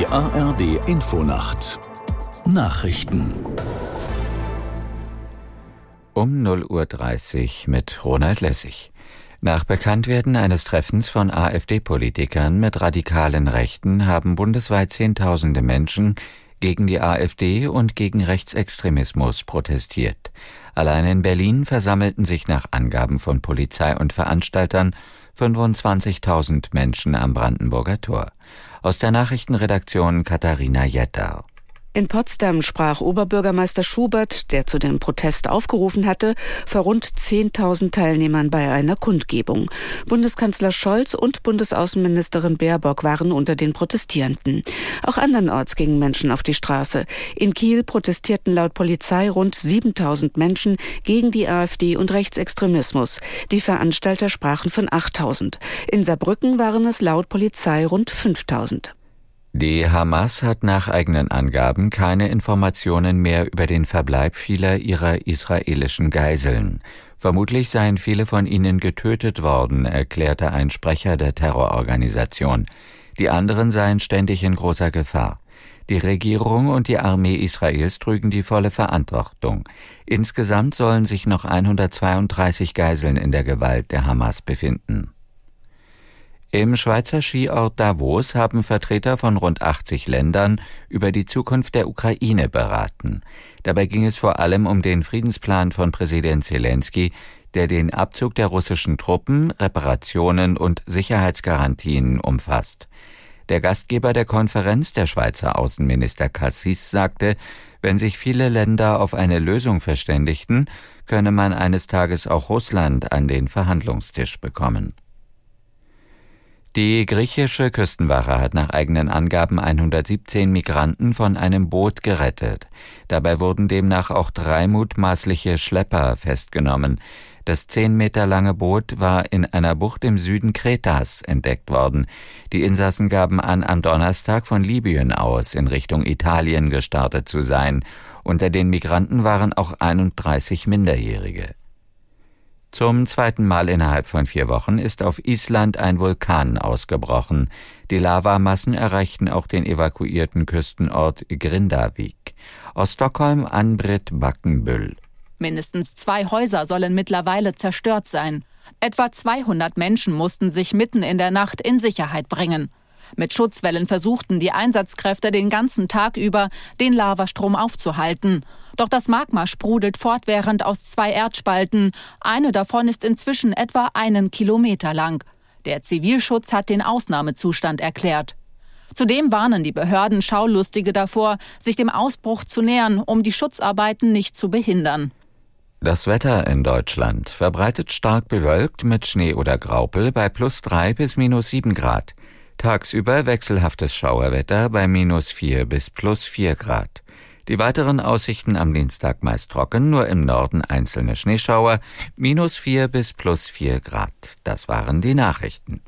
Die ARD Infonacht Nachrichten um 0.30 Uhr mit Ronald Lessig. Nach Bekanntwerden eines Treffens von AfD-Politikern mit radikalen Rechten haben bundesweit Zehntausende Menschen gegen die AfD und gegen Rechtsextremismus protestiert. Allein in Berlin versammelten sich nach Angaben von Polizei und Veranstaltern 25.000 Menschen am Brandenburger Tor. Aus der Nachrichtenredaktion Katharina Jetter. In Potsdam sprach Oberbürgermeister Schubert, der zu dem Protest aufgerufen hatte, vor rund 10.000 Teilnehmern bei einer Kundgebung. Bundeskanzler Scholz und Bundesaußenministerin Baerbock waren unter den Protestierenden. Auch andernorts gingen Menschen auf die Straße. In Kiel protestierten laut Polizei rund 7.000 Menschen gegen die AfD und Rechtsextremismus. Die Veranstalter sprachen von 8.000. In Saarbrücken waren es laut Polizei rund 5.000. Die Hamas hat nach eigenen Angaben keine Informationen mehr über den Verbleib vieler ihrer israelischen Geiseln. Vermutlich seien viele von ihnen getötet worden, erklärte ein Sprecher der Terrororganisation. Die anderen seien ständig in großer Gefahr. Die Regierung und die Armee Israels trügen die volle Verantwortung. Insgesamt sollen sich noch 132 Geiseln in der Gewalt der Hamas befinden. Im Schweizer Skiort Davos haben Vertreter von rund 80 Ländern über die Zukunft der Ukraine beraten. Dabei ging es vor allem um den Friedensplan von Präsident Zelensky, der den Abzug der russischen Truppen, Reparationen und Sicherheitsgarantien umfasst. Der Gastgeber der Konferenz, der Schweizer Außenminister Cassis, sagte, wenn sich viele Länder auf eine Lösung verständigten, könne man eines Tages auch Russland an den Verhandlungstisch bekommen. Die griechische Küstenwache hat nach eigenen Angaben 117 Migranten von einem Boot gerettet. Dabei wurden demnach auch drei mutmaßliche Schlepper festgenommen. Das zehn Meter lange Boot war in einer Bucht im Süden Kretas entdeckt worden. Die Insassen gaben an, am Donnerstag von Libyen aus in Richtung Italien gestartet zu sein. Unter den Migranten waren auch 31 Minderjährige. Zum zweiten Mal innerhalb von vier Wochen ist auf Island ein Vulkan ausgebrochen. Die Lavamassen erreichten auch den evakuierten Küstenort Grindavik. Aus Stockholm Anbrit Backenbüll. Mindestens zwei Häuser sollen mittlerweile zerstört sein. Etwa 200 Menschen mussten sich mitten in der Nacht in Sicherheit bringen. Mit Schutzwellen versuchten die Einsatzkräfte den ganzen Tag über, den Lavastrom aufzuhalten. Doch das Magma sprudelt fortwährend aus zwei Erdspalten. Eine davon ist inzwischen etwa einen Kilometer lang. Der Zivilschutz hat den Ausnahmezustand erklärt. Zudem warnen die Behörden Schaulustige davor, sich dem Ausbruch zu nähern, um die Schutzarbeiten nicht zu behindern. Das Wetter in Deutschland verbreitet stark bewölkt mit Schnee oder Graupel bei plus drei bis minus sieben Grad. Tagsüber wechselhaftes Schauerwetter bei minus 4 bis plus 4 Grad. Die weiteren Aussichten am Dienstag meist trocken, nur im Norden einzelne Schneeschauer, minus 4 bis plus 4 Grad. Das waren die Nachrichten.